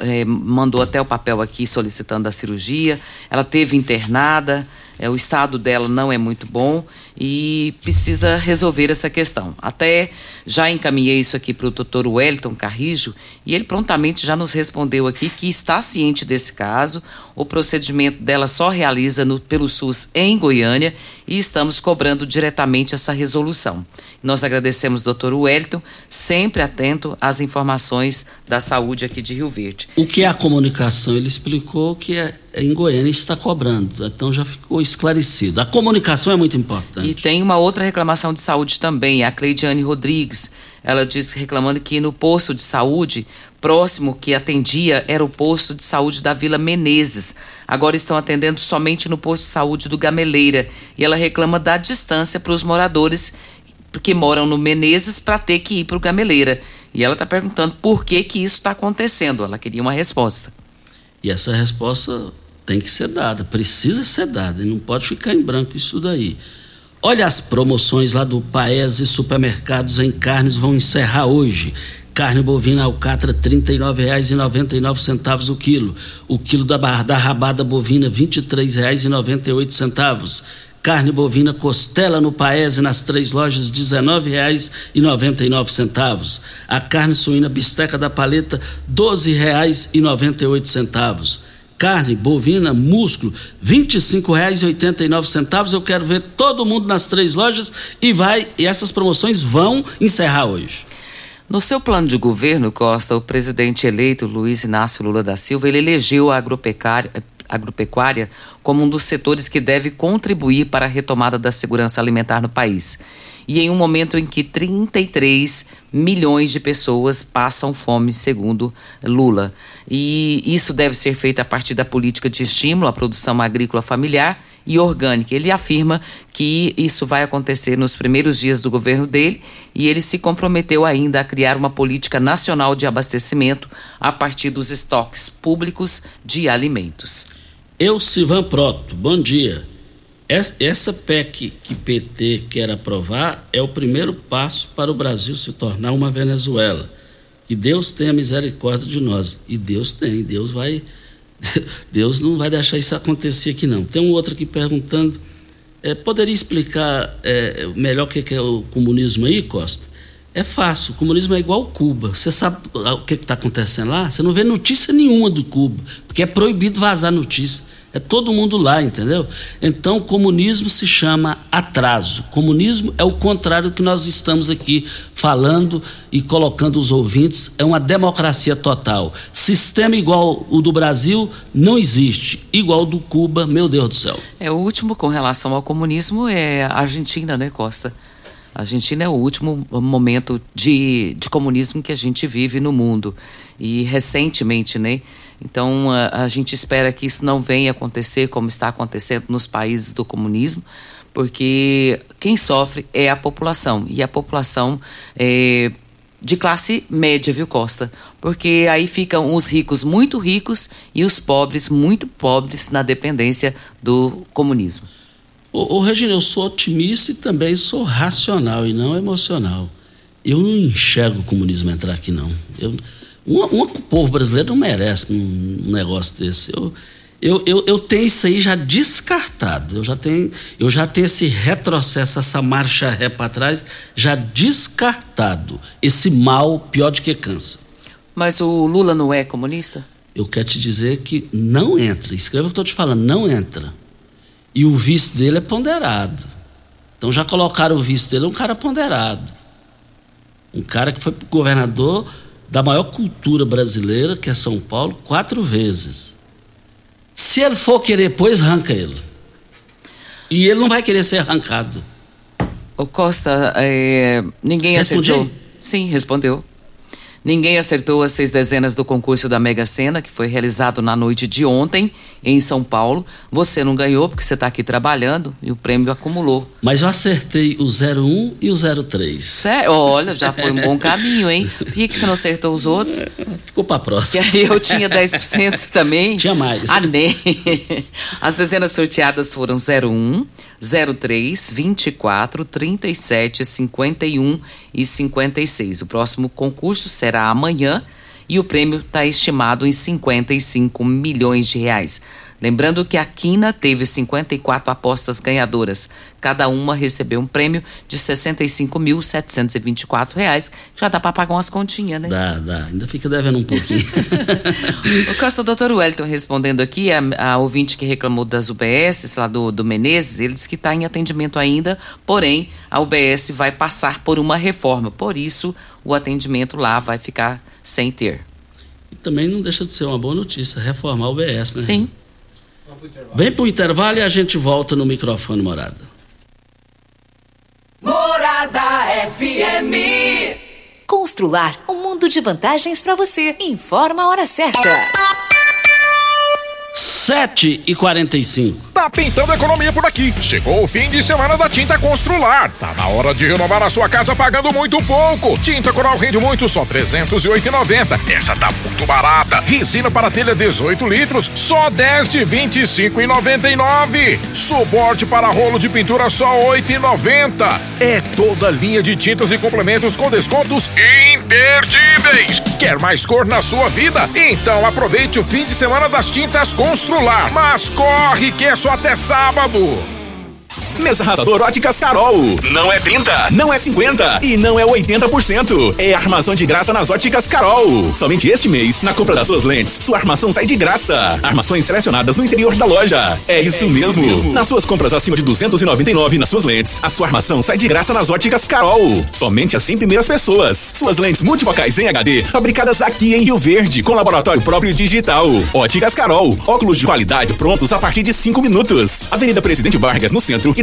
é, mandou até o papel aqui solicitando a cirurgia. Ela teve internada, é, o estado dela não é muito bom e precisa resolver essa questão. Até já encaminhei isso aqui para o doutor Wellington Carrijo e ele prontamente já nos respondeu aqui que está ciente desse caso. O procedimento dela só realiza no, pelo SUS em Goiânia e estamos cobrando diretamente essa resolução. Nós agradecemos, doutor Wellington, sempre atento às informações da saúde aqui de Rio Verde. O que é a comunicação? Ele explicou que é, é em Goiânia está cobrando, então já ficou esclarecido. A comunicação é muito importante. E tem uma outra reclamação de saúde também, a Cleidiane Rodrigues. Ela disse reclamando que no posto de saúde próximo que atendia era o posto de saúde da Vila Menezes. Agora estão atendendo somente no posto de saúde do Gameleira. E ela reclama da distância para os moradores que moram no Menezes para ter que ir para o Gameleira. E ela está perguntando por que que isso está acontecendo. Ela queria uma resposta. E essa resposta tem que ser dada, precisa ser dada, e não pode ficar em branco isso daí. Olha as promoções lá do Paes e supermercados em carnes vão encerrar hoje. Carne bovina alcatra R$ 39,99 o quilo. O quilo da, da rabada bovina R$ 23,98. Carne bovina costela no Paese nas três lojas R$ 19,99. A carne suína bisteca da paleta R$ 12,98. Carne bovina músculo R$ 25,89. Eu quero ver todo mundo nas três lojas e vai e essas promoções vão encerrar hoje. No seu plano de governo, Costa, o presidente eleito Luiz Inácio Lula da Silva, ele elegeu a agropecuária agropecuária como um dos setores que deve contribuir para a retomada da segurança alimentar no país. E em um momento em que 33 milhões de pessoas passam fome, segundo Lula. E isso deve ser feito a partir da política de estímulo à produção agrícola familiar e orgânica. Ele afirma que isso vai acontecer nos primeiros dias do governo dele e ele se comprometeu ainda a criar uma política nacional de abastecimento a partir dos estoques públicos de alimentos. Eu, Sivan Proto, bom dia. Essa PEC que PT quer aprovar é o primeiro passo para o Brasil se tornar uma Venezuela. Que Deus tenha misericórdia de nós. E Deus tem, Deus vai. Deus não vai deixar isso acontecer aqui, não. Tem um outro aqui perguntando. É, poderia explicar é, melhor o que é o comunismo aí, Costa? É fácil, o comunismo é igual Cuba. Você sabe o que está acontecendo lá? Você não vê notícia nenhuma do Cuba, porque é proibido vazar notícia. É todo mundo lá, entendeu? Então, comunismo se chama atraso. Comunismo é o contrário que nós estamos aqui falando e colocando os ouvintes. É uma democracia total. Sistema igual o do Brasil não existe. Igual do Cuba, meu Deus do céu. É, o último com relação ao comunismo é a Argentina, né, Costa? A Argentina é o último momento de, de comunismo que a gente vive no mundo. E recentemente, né? Então a, a gente espera que isso não venha acontecer como está acontecendo nos países do comunismo, porque quem sofre é a população. E a população é, de classe média, viu, Costa? Porque aí ficam os ricos muito ricos e os pobres muito pobres na dependência do comunismo. Ô, ô Regina, eu sou otimista e também sou racional e não emocional. Eu não enxergo o comunismo entrar aqui, não. Eu, uma, uma, o povo brasileiro não merece um, um negócio desse. Eu, eu, eu, eu, tenho isso aí já descartado. Eu já tenho, eu já tenho esse retrocesso, essa marcha ré para trás, já descartado. Esse mal pior do que câncer. Mas o Lula não é comunista? Eu quero te dizer que não entra. Escreva o que eu estou te falando, não entra. E o vice dele é ponderado. Então já colocaram o vice dele, um cara ponderado. Um cara que foi governador da maior cultura brasileira, que é São Paulo, quatro vezes. Se ele for querer, pois arranca ele. E ele não vai querer ser arrancado. O Costa, é, ninguém Respondi? acertou. Sim, respondeu. Ninguém acertou as seis dezenas do concurso da Mega Sena, que foi realizado na noite de ontem, em São Paulo. Você não ganhou porque você está aqui trabalhando e o prêmio acumulou. Mas eu acertei o 01 e o 03. Sério? Olha, já foi um bom caminho, hein? Por que, que você não acertou os outros? Ficou para próxima. Que eu tinha 10% também. Tinha mais. Ah, nem. As dezenas sorteadas foram 01, 03, 24, 37, 51 e 56. O próximo concurso será amanhã e o prêmio está estimado em 55 milhões de reais. Lembrando que a Quina teve 54 apostas ganhadoras. Cada uma recebeu um prêmio de R$ 65.724. Já dá para pagar umas continhas, né? Dá, dá. Ainda fica devendo um pouquinho. o Costa, doutor Wellington respondendo aqui, a, a, ouvinte que reclamou das UBS, lá do, do Menezes, ele disse que está em atendimento ainda, porém a UBS vai passar por uma reforma. Por isso, o atendimento lá vai ficar sem ter. E também não deixa de ser uma boa notícia, reformar o UBS, né? Sim. Vem pro intervalo e a gente volta no microfone Morada. Morada FM. Constrular um mundo de vantagens para você. Informa a hora certa. 7 e 45 Tá pintando economia por aqui. Chegou o fim de semana da Tinta Constrular. Tá na hora de renovar a sua casa pagando muito pouco. Tinta Coral rende muito, só R$ 308,90. Essa tá muito barata. Resina para telha 18 litros, só 10 de R$ 25,99. Suporte para rolo de pintura, só R$ 8,90. É toda linha de tintas e complementos com descontos imperdíveis. Quer mais cor na sua vida? Então aproveite o fim de semana das Tintas Constrular. Mas corre que é só até sábado. Mesa Arrasador Óticas Carol. Não é 30, não é 50 e não é 80%. É armação de graça nas Óticas Carol. Somente este mês, na compra das suas lentes, sua armação sai de graça. Armações selecionadas no interior da loja. É isso, é mesmo. isso mesmo. Nas suas compras acima de 299 nas suas lentes, a sua armação sai de graça nas Óticas Carol. Somente as 100 primeiras pessoas. Suas lentes multifocais em HD, fabricadas aqui em Rio Verde, com laboratório próprio digital. Óticas Carol. Óculos de qualidade prontos a partir de 5 minutos. Avenida Presidente Vargas, no centro e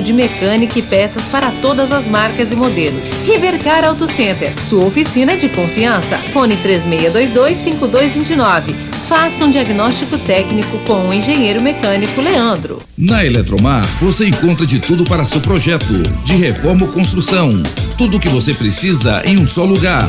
de mecânica e peças para todas as marcas e modelos. Rivercar Auto Center, sua oficina de confiança. Fone 3622-5229. Faça um diagnóstico técnico com o engenheiro mecânico Leandro. Na Eletromar, você encontra de tudo para seu projeto, de reforma ou construção. Tudo o que você precisa em um só lugar.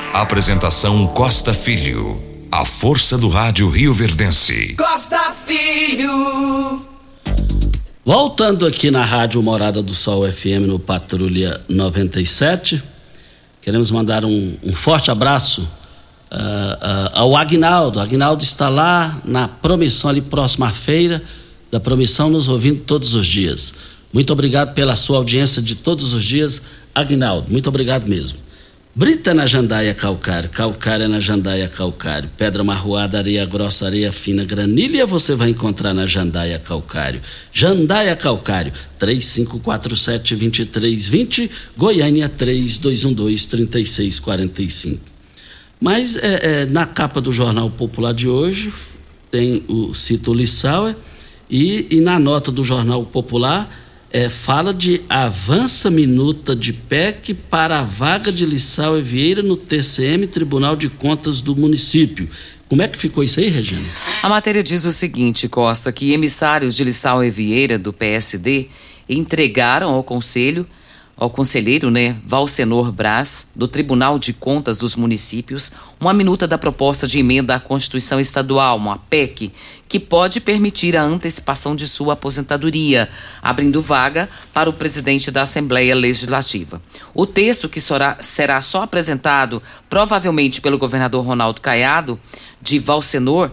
Apresentação Costa Filho. A força do rádio Rio Verdense. Costa Filho. Voltando aqui na Rádio Morada do Sol FM no Patrulha 97, queremos mandar um, um forte abraço uh, uh, ao Agnaldo. Agnaldo está lá na promissão ali próxima à feira da promissão, nos ouvindo todos os dias. Muito obrigado pela sua audiência de todos os dias, Agnaldo. Muito obrigado mesmo. Brita na jandaia calcário, calcária na jandaia calcário, pedra marroada, areia grossa, areia fina, granilha você vai encontrar na jandaia calcário. Jandaia calcário, 3547-2320, Goiânia 3212-3645. Mas é, é, na capa do Jornal Popular de hoje tem o Cito Lissauer e, e na nota do Jornal Popular é, fala de avança minuta de PEC para a vaga de Lissau e Vieira no TCM, Tribunal de Contas do município. Como é que ficou isso aí, Regina? A matéria diz o seguinte, Costa, que emissários de Lissau e Vieira, do PSD, entregaram ao Conselho ao conselheiro, né, Braz, do Tribunal de Contas dos Municípios, uma minuta da proposta de emenda à Constituição Estadual, uma PEC, que pode permitir a antecipação de sua aposentadoria, abrindo vaga para o presidente da Assembleia Legislativa. O texto, que será só apresentado provavelmente pelo governador Ronaldo Caiado, de Valcenor,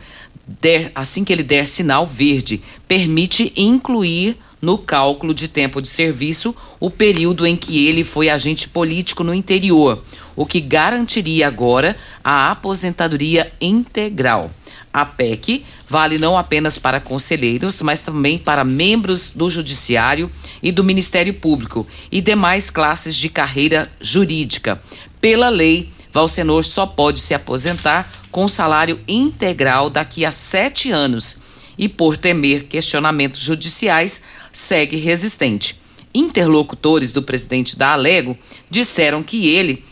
der, assim que ele der sinal verde, permite incluir no cálculo de tempo de serviço o período em que ele foi agente político no interior, o que garantiria agora a aposentadoria integral. A PEC vale não apenas para conselheiros, mas também para membros do Judiciário e do Ministério Público e demais classes de carreira jurídica. Pela lei, Valcenor só pode se aposentar com salário integral daqui a sete anos e, por temer questionamentos judiciais, segue resistente. Interlocutores do presidente da Alego disseram que ele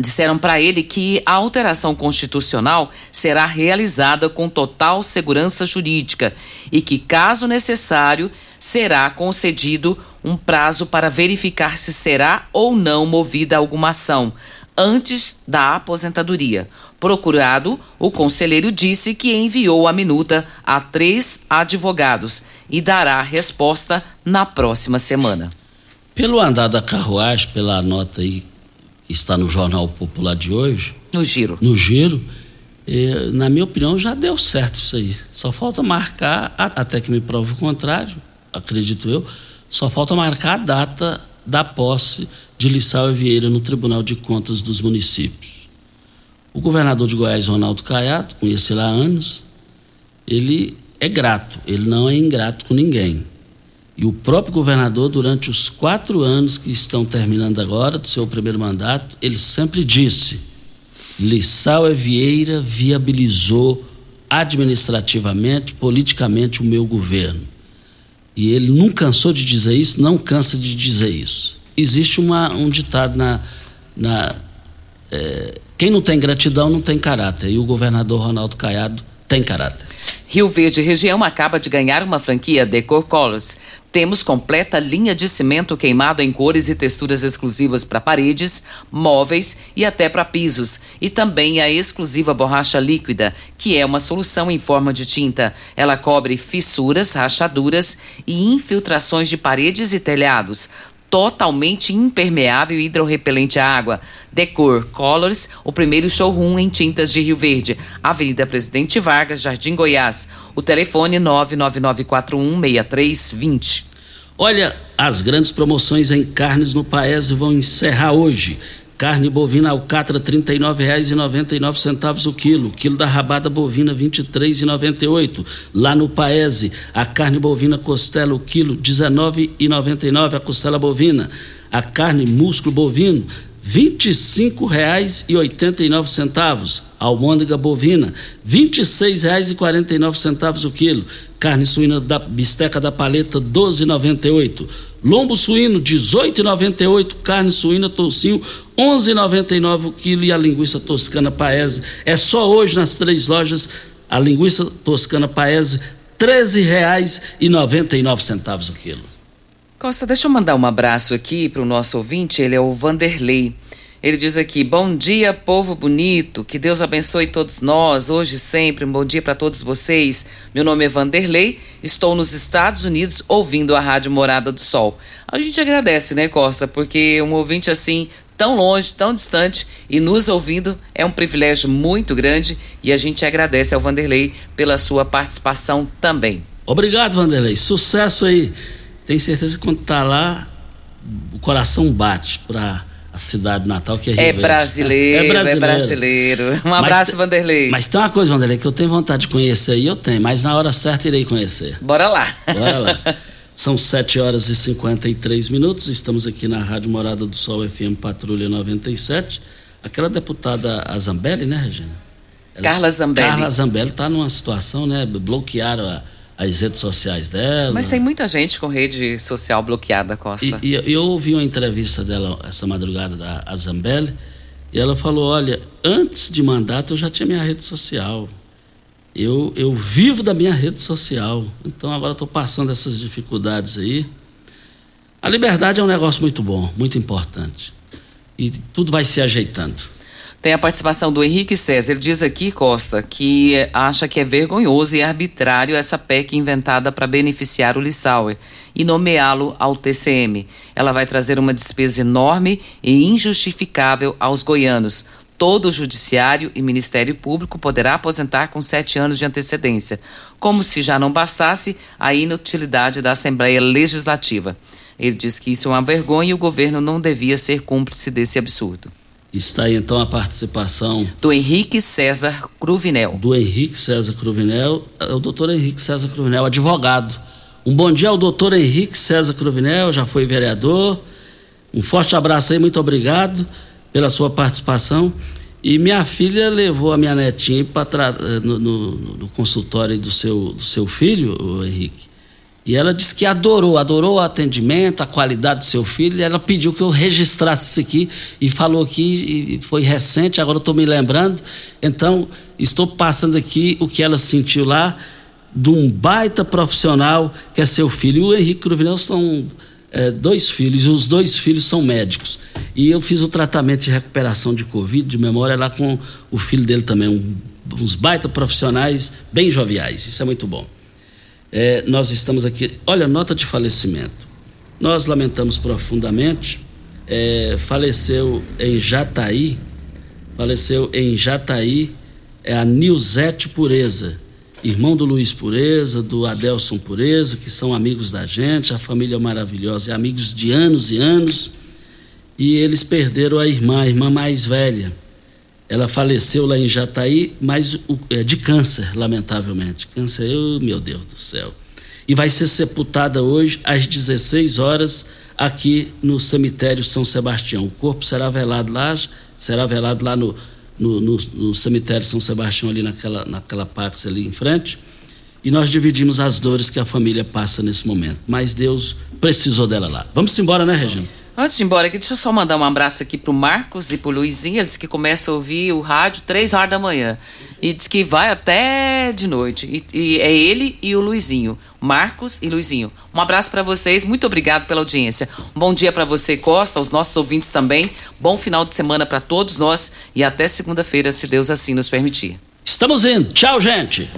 disseram para ele que a alteração constitucional será realizada com total segurança jurídica e que, caso necessário, será concedido um prazo para verificar se será ou não movida alguma ação antes da aposentadoria. Procurado, o conselheiro disse que enviou a minuta a três advogados e dará resposta na próxima semana. Pelo andar da carruagem, pela nota aí que está no Jornal Popular de hoje. No giro. No giro. Eh, na minha opinião, já deu certo isso aí. Só falta marcar, até que me prove o contrário, acredito eu, só falta marcar a data da posse de Lissau e Vieira no Tribunal de Contas dos Municípios. O governador de Goiás, Ronaldo Caiado, conheci lá há anos, ele é grato, ele não é ingrato com ninguém. E o próprio governador, durante os quatro anos que estão terminando agora, do seu primeiro mandato, ele sempre disse: Lissau e Vieira viabilizou administrativamente, politicamente o meu governo. E ele não cansou de dizer isso, não cansa de dizer isso. Existe uma, um ditado na. na é, quem não tem gratidão não tem caráter. E o governador Ronaldo Caiado tem caráter. Rio Verde Região acaba de ganhar uma franquia Decor Colors. Temos completa linha de cimento queimado em cores e texturas exclusivas para paredes, móveis e até para pisos. E também a exclusiva borracha líquida, que é uma solução em forma de tinta. Ela cobre fissuras, rachaduras e infiltrações de paredes e telhados totalmente impermeável e hidrorrepelente à água. Decor Colors, o primeiro showroom em tintas de Rio Verde. Avenida Presidente Vargas, Jardim Goiás. O telefone 999416320. Olha, as grandes promoções em carnes no Paese vão encerrar hoje. Carne bovina alcatra R$ 39,99 o quilo. Quilo da rabada bovina R$ 23,98. Lá no Paese, a carne bovina costela o quilo R$ 19,99 a costela bovina. A carne músculo bovino R$ 25,89. Almôndega bovina R$ 26,49 o quilo. Carne suína da bisteca da paleta R$ 12,98. Lombo suíno, 18,98. Carne suína, toucinho, 11,99 o quilo. E a linguiça toscana paese. É só hoje nas três lojas. A linguiça toscana paese, R$ 13,99 o quilo. Costa, deixa eu mandar um abraço aqui para o nosso ouvinte. Ele é o Vanderlei. Ele diz aqui: Bom dia, povo bonito. Que Deus abençoe todos nós, hoje e sempre. Um bom dia para todos vocês. Meu nome é Vanderlei. Estou nos Estados Unidos ouvindo a Rádio Morada do Sol. A gente agradece, né, Costa? Porque um ouvinte assim, tão longe, tão distante e nos ouvindo é um privilégio muito grande e a gente agradece ao Vanderlei pela sua participação também. Obrigado, Vanderlei. Sucesso aí. Tenho certeza que quando tá lá, o coração bate para a cidade natal que é Rio é brasileiro, é brasileiro, é brasileiro. Um abraço, mas, Vanderlei. Mas tem uma coisa, Vanderlei, que eu tenho vontade de conhecer aí, eu tenho, mas na hora certa irei conhecer. Bora lá. Bora lá. São 7 horas e 53 minutos, estamos aqui na Rádio Morada do Sol FM Patrulha 97. Aquela deputada a Zambelli, né, Regina? Ela, Carla Zambelli. Carla Zambelli está numa situação, né? Bloquearam a as redes sociais dela. Mas tem muita gente com rede social bloqueada, Costa. E, e eu ouvi uma entrevista dela essa madrugada da Zambelli e ela falou: olha, antes de mandato eu já tinha minha rede social. Eu, eu vivo da minha rede social. Então agora estou passando essas dificuldades aí. A liberdade é um negócio muito bom, muito importante. E tudo vai se ajeitando. Tem a participação do Henrique César. Ele diz aqui, Costa, que acha que é vergonhoso e arbitrário essa PEC inventada para beneficiar o Lissauer e nomeá-lo ao TCM. Ela vai trazer uma despesa enorme e injustificável aos goianos. Todo o Judiciário e Ministério Público poderá aposentar com sete anos de antecedência, como se já não bastasse a inutilidade da Assembleia Legislativa. Ele diz que isso é uma vergonha e o governo não devia ser cúmplice desse absurdo. Está aí então a participação do Henrique César Cruvinel. Do Henrique César Cruvinel, é o doutor Henrique César Cruvinel, advogado. Um bom dia ao doutor Henrique César Cruvinel, já foi vereador. Um forte abraço aí, muito obrigado pela sua participação. E minha filha levou a minha netinha para no, no, no, consultório do seu, do seu filho, o Henrique. E ela disse que adorou, adorou o atendimento, a qualidade do seu filho. Ela pediu que eu registrasse isso aqui e falou que foi recente, agora estou me lembrando. Então, estou passando aqui o que ela sentiu lá de um baita profissional que é seu filho. E o Henrique Cruvinel são é, dois filhos, e os dois filhos são médicos. E eu fiz o tratamento de recuperação de Covid, de memória, lá com o filho dele também, um, uns baita profissionais bem joviais. Isso é muito bom. É, nós estamos aqui. Olha, nota de falecimento. Nós lamentamos profundamente. É, faleceu em Jataí, faleceu em Jataí é a Nilzete Pureza, irmão do Luiz Pureza, do Adelson Pureza, que são amigos da gente, a família maravilhosa, é amigos de anos e anos. E eles perderam a irmã, a irmã mais velha ela faleceu lá em Jataí, mas é, de câncer, lamentavelmente. Câncer, eu, meu Deus do céu. E vai ser sepultada hoje às 16 horas aqui no cemitério São Sebastião. O corpo será velado lá, será velado lá no, no, no, no cemitério São Sebastião, ali naquela, naquela pax ali em frente. E nós dividimos as dores que a família passa nesse momento. Mas Deus precisou dela lá. Vamos embora, né, Regina? Antes de ir embora aqui, deixa eu só mandar um abraço aqui pro Marcos e pro Luizinho. Ele disse que começa a ouvir o rádio três horas da manhã. E diz que vai até de noite. E, e é ele e o Luizinho. Marcos e Luizinho. Um abraço para vocês, muito obrigado pela audiência. Um bom dia para você, Costa, aos nossos ouvintes também. Bom final de semana para todos nós e até segunda-feira, se Deus assim nos permitir. Estamos indo. Tchau, gente.